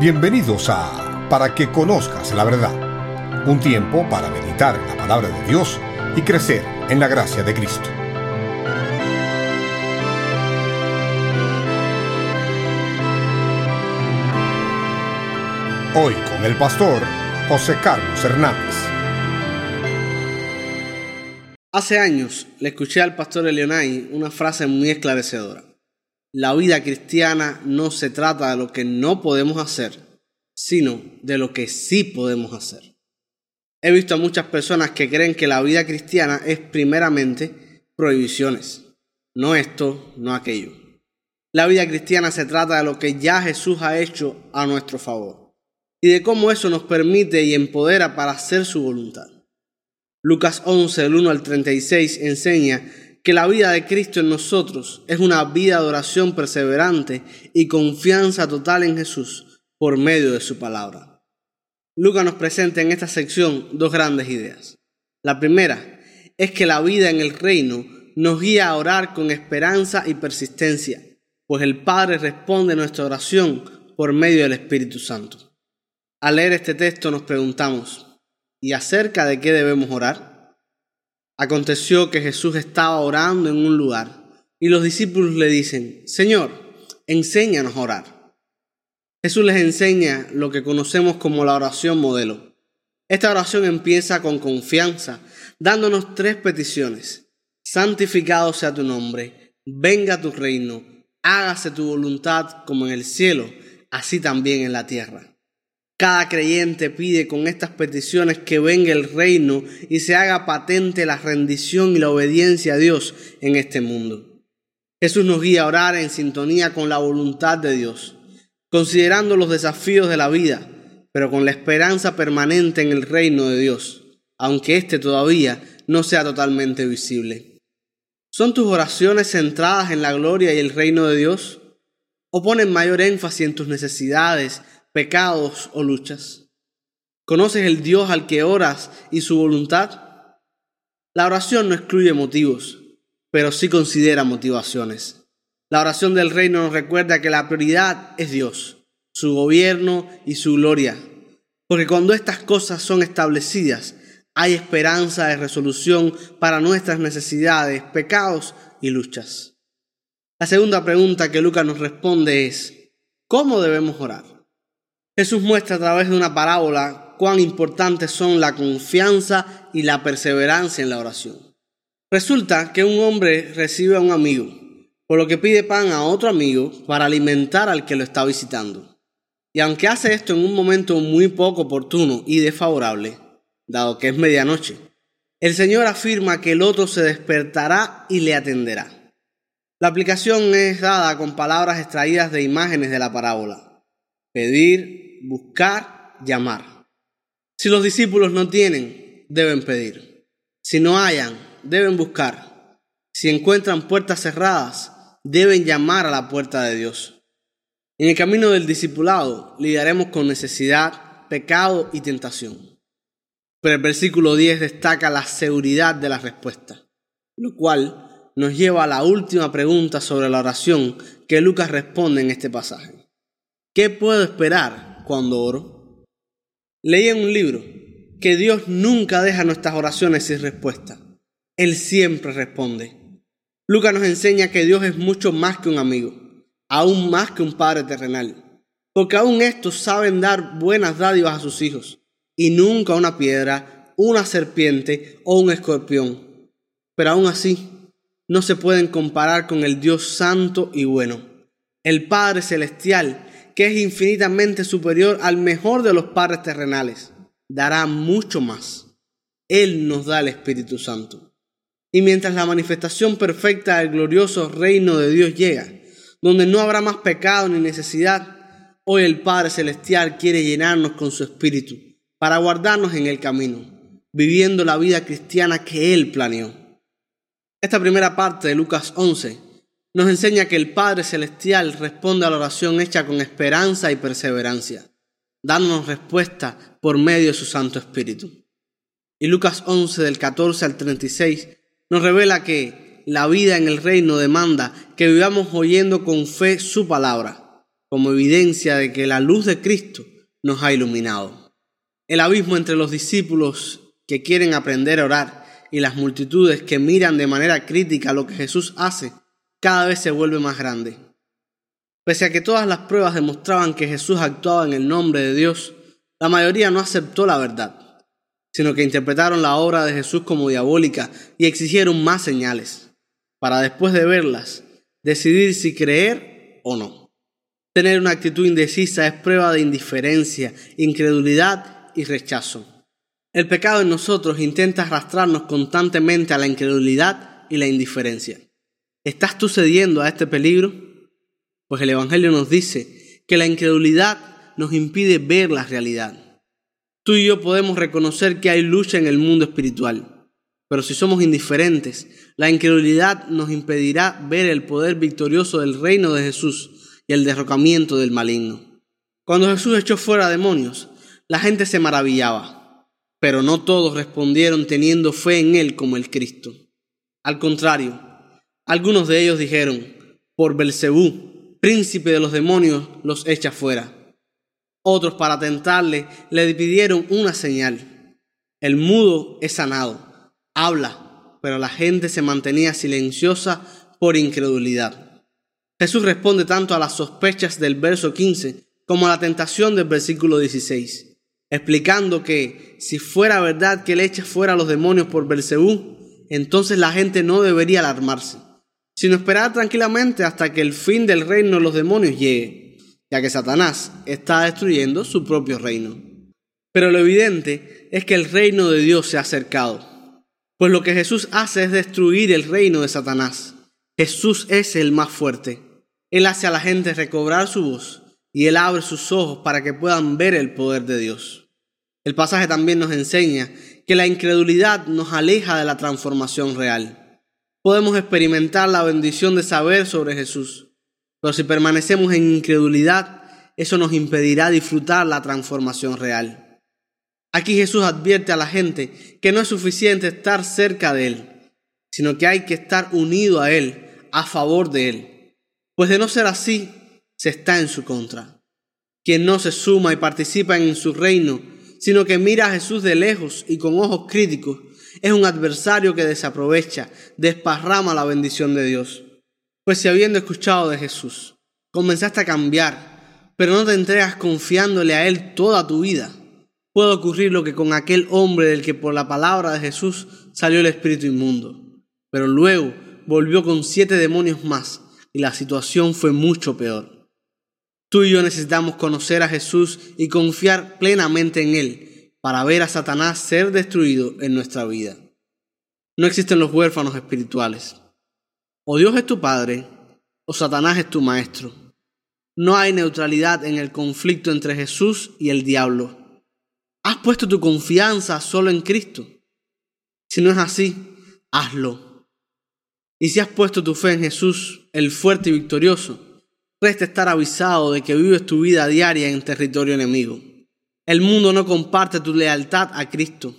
Bienvenidos a Para que conozcas la verdad, un tiempo para meditar en la palabra de Dios y crecer en la gracia de Cristo. Hoy con el pastor José Carlos Hernández. Hace años le escuché al pastor Elionay una frase muy esclarecedora. La vida cristiana no se trata de lo que no podemos hacer, sino de lo que sí podemos hacer. He visto a muchas personas que creen que la vida cristiana es primeramente prohibiciones. No esto, no aquello. La vida cristiana se trata de lo que ya Jesús ha hecho a nuestro favor y de cómo eso nos permite y empodera para hacer su voluntad. Lucas 11, del 1 al 36, enseña que la vida de Cristo en nosotros es una vida de oración perseverante y confianza total en Jesús por medio de su palabra. Lucas nos presenta en esta sección dos grandes ideas. La primera es que la vida en el reino nos guía a orar con esperanza y persistencia, pues el Padre responde nuestra oración por medio del Espíritu Santo. Al leer este texto nos preguntamos, ¿y acerca de qué debemos orar? Aconteció que Jesús estaba orando en un lugar y los discípulos le dicen, Señor, enséñanos a orar. Jesús les enseña lo que conocemos como la oración modelo. Esta oración empieza con confianza, dándonos tres peticiones. Santificado sea tu nombre, venga tu reino, hágase tu voluntad como en el cielo, así también en la tierra. Cada creyente pide con estas peticiones que venga el reino y se haga patente la rendición y la obediencia a Dios en este mundo. Jesús nos guía a orar en sintonía con la voluntad de Dios, considerando los desafíos de la vida, pero con la esperanza permanente en el reino de Dios, aunque éste todavía no sea totalmente visible. ¿Son tus oraciones centradas en la gloria y el reino de Dios? ¿O ponen mayor énfasis en tus necesidades pecados o luchas? ¿Conoces el Dios al que oras y su voluntad? La oración no excluye motivos, pero sí considera motivaciones. La oración del reino nos recuerda que la prioridad es Dios, su gobierno y su gloria, porque cuando estas cosas son establecidas, hay esperanza de resolución para nuestras necesidades, pecados y luchas. La segunda pregunta que Lucas nos responde es, ¿cómo debemos orar? Jesús muestra a través de una parábola cuán importantes son la confianza y la perseverancia en la oración. Resulta que un hombre recibe a un amigo, por lo que pide pan a otro amigo para alimentar al que lo está visitando. Y aunque hace esto en un momento muy poco oportuno y desfavorable, dado que es medianoche, el Señor afirma que el otro se despertará y le atenderá. La aplicación es dada con palabras extraídas de imágenes de la parábola. Pedir, buscar, llamar. Si los discípulos no tienen, deben pedir. Si no hayan, deben buscar. Si encuentran puertas cerradas, deben llamar a la puerta de Dios. En el camino del discipulado lidiaremos con necesidad, pecado y tentación. Pero el versículo 10 destaca la seguridad de la respuesta, lo cual nos lleva a la última pregunta sobre la oración que Lucas responde en este pasaje. ¿Qué puedo esperar cuando oro? Leí en un libro que Dios nunca deja nuestras oraciones sin respuesta. Él siempre responde. Lucas nos enseña que Dios es mucho más que un amigo, aún más que un padre terrenal, porque aún estos saben dar buenas dádivas a sus hijos, y nunca una piedra, una serpiente o un escorpión. Pero aún así, no se pueden comparar con el Dios santo y bueno, el Padre Celestial, que es infinitamente superior al mejor de los padres terrenales, dará mucho más. Él nos da el Espíritu Santo. Y mientras la manifestación perfecta del glorioso reino de Dios llega, donde no habrá más pecado ni necesidad, hoy el Padre Celestial quiere llenarnos con su Espíritu para guardarnos en el camino, viviendo la vida cristiana que Él planeó. Esta primera parte de Lucas 11 nos enseña que el Padre Celestial responde a la oración hecha con esperanza y perseverancia, dándonos respuesta por medio de su Santo Espíritu. Y Lucas 11 del 14 al 36 nos revela que la vida en el reino demanda que vivamos oyendo con fe su palabra, como evidencia de que la luz de Cristo nos ha iluminado. El abismo entre los discípulos que quieren aprender a orar y las multitudes que miran de manera crítica lo que Jesús hace cada vez se vuelve más grande. Pese a que todas las pruebas demostraban que Jesús actuaba en el nombre de Dios, la mayoría no aceptó la verdad, sino que interpretaron la obra de Jesús como diabólica y exigieron más señales, para después de verlas, decidir si creer o no. Tener una actitud indecisa es prueba de indiferencia, incredulidad y rechazo. El pecado en nosotros intenta arrastrarnos constantemente a la incredulidad y la indiferencia. ¿Estás tú cediendo a este peligro? Pues el Evangelio nos dice que la incredulidad nos impide ver la realidad. Tú y yo podemos reconocer que hay lucha en el mundo espiritual, pero si somos indiferentes, la incredulidad nos impedirá ver el poder victorioso del reino de Jesús y el derrocamiento del maligno. Cuando Jesús echó fuera demonios, la gente se maravillaba, pero no todos respondieron teniendo fe en Él como el Cristo. Al contrario, algunos de ellos dijeron, por Belcebú, príncipe de los demonios, los echa fuera. Otros, para tentarle, le pidieron una señal. El mudo es sanado, habla, pero la gente se mantenía silenciosa por incredulidad. Jesús responde tanto a las sospechas del verso 15 como a la tentación del versículo 16, explicando que si fuera verdad que le echa fuera a los demonios por Belcebú, entonces la gente no debería alarmarse sino esperar tranquilamente hasta que el fin del reino de los demonios llegue, ya que Satanás está destruyendo su propio reino. Pero lo evidente es que el reino de Dios se ha acercado, pues lo que Jesús hace es destruir el reino de Satanás. Jesús es el más fuerte. Él hace a la gente recobrar su voz y él abre sus ojos para que puedan ver el poder de Dios. El pasaje también nos enseña que la incredulidad nos aleja de la transformación real podemos experimentar la bendición de saber sobre Jesús. Pero si permanecemos en incredulidad, eso nos impedirá disfrutar la transformación real. Aquí Jesús advierte a la gente que no es suficiente estar cerca de Él, sino que hay que estar unido a Él, a favor de Él. Pues de no ser así, se está en su contra. Quien no se suma y participa en su reino, sino que mira a Jesús de lejos y con ojos críticos, es un adversario que desaprovecha, desparrama la bendición de Dios. Pues si habiendo escuchado de Jesús, comenzaste a cambiar, pero no te entregas confiándole a Él toda tu vida, puede ocurrir lo que con aquel hombre del que por la palabra de Jesús salió el espíritu inmundo, pero luego volvió con siete demonios más y la situación fue mucho peor. Tú y yo necesitamos conocer a Jesús y confiar plenamente en Él para ver a Satanás ser destruido en nuestra vida. No existen los huérfanos espirituales. O Dios es tu Padre, o Satanás es tu Maestro. No hay neutralidad en el conflicto entre Jesús y el diablo. ¿Has puesto tu confianza solo en Cristo? Si no es así, hazlo. Y si has puesto tu fe en Jesús, el fuerte y victorioso, resta estar avisado de que vives tu vida diaria en territorio enemigo. El mundo no comparte tu lealtad a Cristo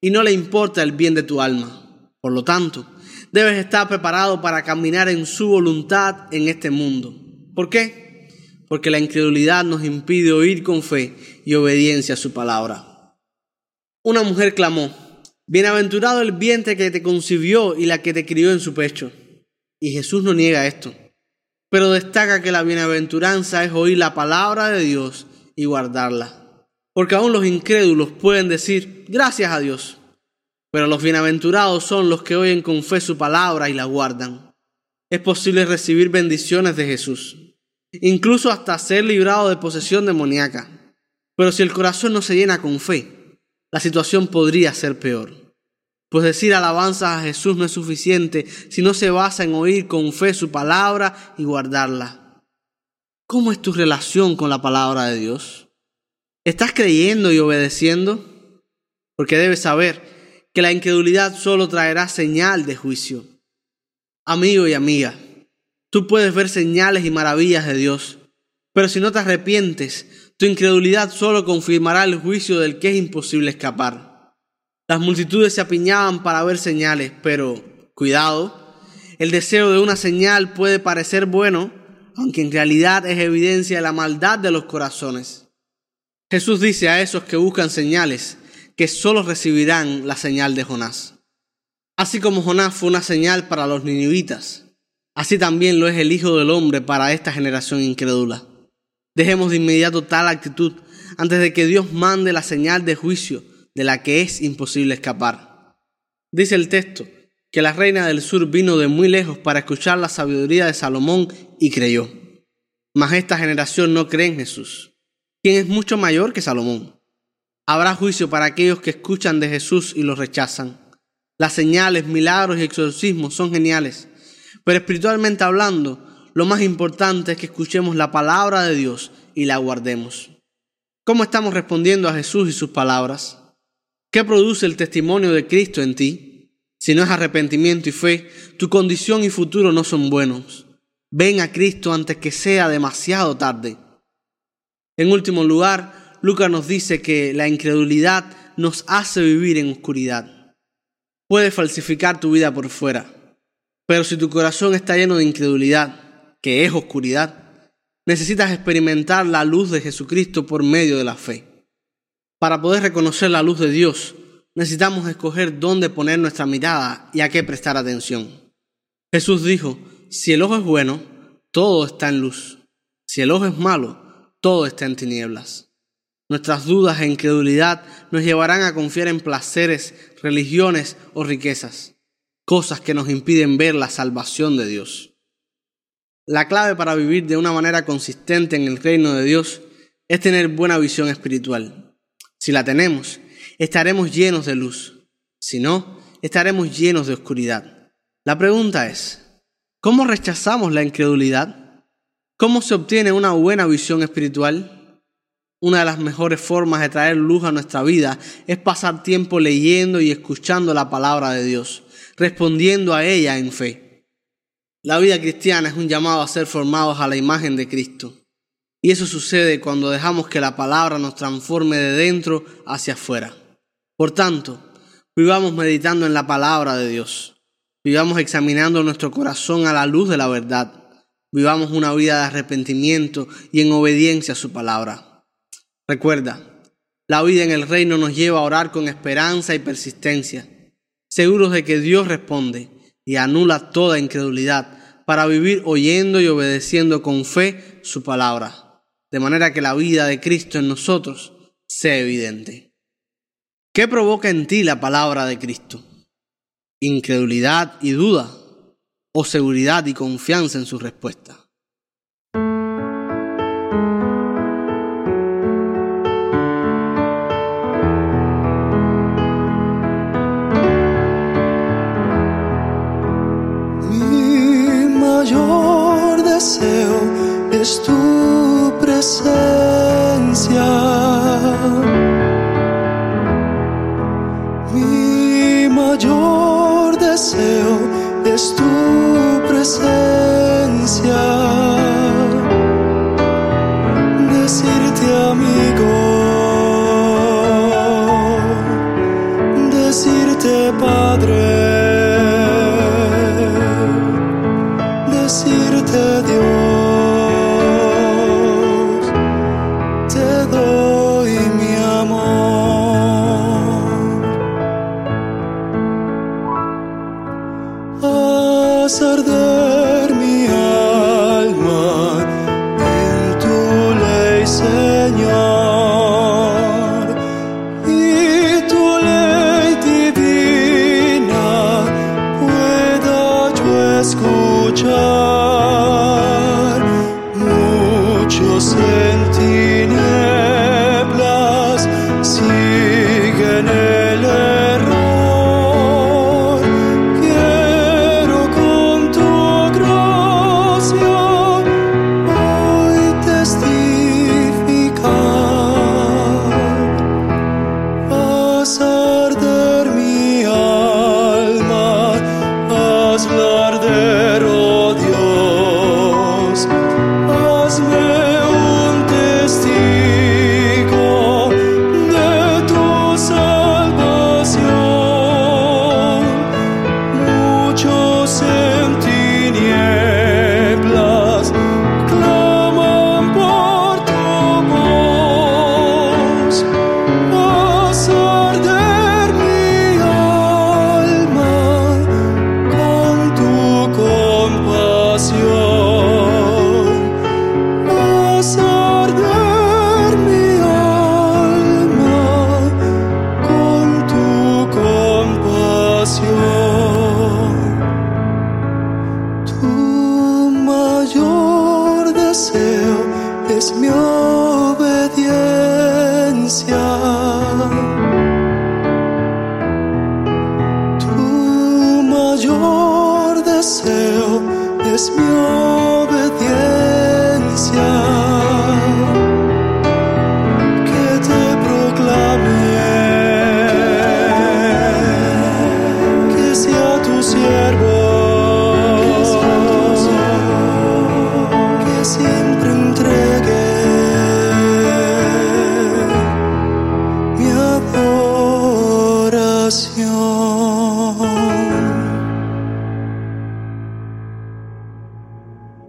y no le importa el bien de tu alma. Por lo tanto, debes estar preparado para caminar en su voluntad en este mundo. ¿Por qué? Porque la incredulidad nos impide oír con fe y obediencia a su palabra. Una mujer clamó, Bienaventurado el vientre que te concibió y la que te crió en su pecho. Y Jesús no niega esto, pero destaca que la bienaventuranza es oír la palabra de Dios y guardarla porque aún los incrédulos pueden decir gracias a Dios, pero los bienaventurados son los que oyen con fe su palabra y la guardan. Es posible recibir bendiciones de Jesús, incluso hasta ser librado de posesión demoníaca. Pero si el corazón no se llena con fe, la situación podría ser peor. Pues decir alabanzas a Jesús no es suficiente si no se basa en oír con fe su palabra y guardarla. ¿Cómo es tu relación con la palabra de Dios? ¿Estás creyendo y obedeciendo? Porque debes saber que la incredulidad solo traerá señal de juicio. Amigo y amiga, tú puedes ver señales y maravillas de Dios, pero si no te arrepientes, tu incredulidad solo confirmará el juicio del que es imposible escapar. Las multitudes se apiñaban para ver señales, pero cuidado, el deseo de una señal puede parecer bueno, aunque en realidad es evidencia de la maldad de los corazones. Jesús dice a esos que buscan señales que solo recibirán la señal de Jonás. Así como Jonás fue una señal para los ninivitas, así también lo es el Hijo del Hombre para esta generación incrédula. Dejemos de inmediato tal actitud antes de que Dios mande la señal de juicio de la que es imposible escapar. Dice el texto que la reina del sur vino de muy lejos para escuchar la sabiduría de Salomón y creyó. Mas esta generación no cree en Jesús, quien es mucho mayor que Salomón. Habrá juicio para aquellos que escuchan de Jesús y lo rechazan. Las señales, milagros y exorcismos son geniales, pero espiritualmente hablando, lo más importante es que escuchemos la palabra de Dios y la guardemos. ¿Cómo estamos respondiendo a Jesús y sus palabras? ¿Qué produce el testimonio de Cristo en ti? Si no es arrepentimiento y fe, tu condición y futuro no son buenos. Ven a Cristo antes que sea demasiado tarde. En último lugar, Lucas nos dice que la incredulidad nos hace vivir en oscuridad. Puedes falsificar tu vida por fuera, pero si tu corazón está lleno de incredulidad, que es oscuridad, necesitas experimentar la luz de Jesucristo por medio de la fe. Para poder reconocer la luz de Dios, necesitamos escoger dónde poner nuestra mirada y a qué prestar atención. Jesús dijo, si el ojo es bueno, todo está en luz. Si el ojo es malo, todo está en tinieblas. Nuestras dudas e incredulidad nos llevarán a confiar en placeres, religiones o riquezas, cosas que nos impiden ver la salvación de Dios. La clave para vivir de una manera consistente en el reino de Dios es tener buena visión espiritual. Si la tenemos, estaremos llenos de luz. Si no, estaremos llenos de oscuridad. La pregunta es, ¿cómo rechazamos la incredulidad? ¿Cómo se obtiene una buena visión espiritual? Una de las mejores formas de traer luz a nuestra vida es pasar tiempo leyendo y escuchando la palabra de Dios, respondiendo a ella en fe. La vida cristiana es un llamado a ser formados a la imagen de Cristo. Y eso sucede cuando dejamos que la palabra nos transforme de dentro hacia afuera. Por tanto, vivamos meditando en la palabra de Dios. Vivamos examinando nuestro corazón a la luz de la verdad. Vivamos una vida de arrepentimiento y en obediencia a su palabra. Recuerda, la vida en el reino nos lleva a orar con esperanza y persistencia, seguros de que Dios responde y anula toda incredulidad para vivir oyendo y obedeciendo con fe su palabra, de manera que la vida de Cristo en nosotros sea evidente. ¿Qué provoca en ti la palabra de Cristo? ¿Incredulidad y duda? ¿O seguridad y confianza en su respuesta? Señor. Deseo es mi obediencia.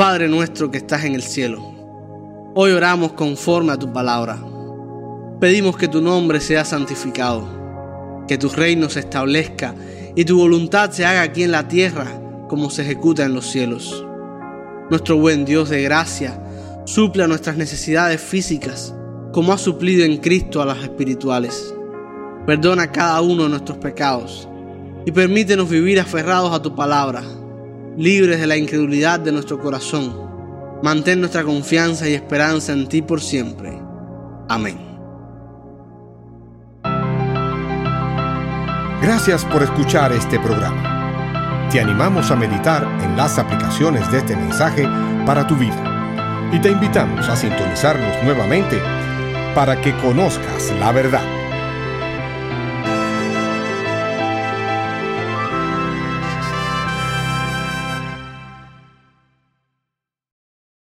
Padre nuestro que estás en el cielo, hoy oramos conforme a tu palabra. Pedimos que tu nombre sea santificado, que tu reino se establezca y tu voluntad se haga aquí en la tierra como se ejecuta en los cielos. Nuestro buen Dios de gracia, suple a nuestras necesidades físicas como ha suplido en Cristo a las espirituales. Perdona cada uno de nuestros pecados y permítenos vivir aferrados a tu palabra, libres de la incredulidad de nuestro corazón. Mantén nuestra confianza y esperanza en ti por siempre. Amén. Gracias por escuchar este programa. Te animamos a meditar en las aplicaciones de este mensaje para tu vida y te invitamos a sintonizarnos nuevamente para que conozcas la verdad.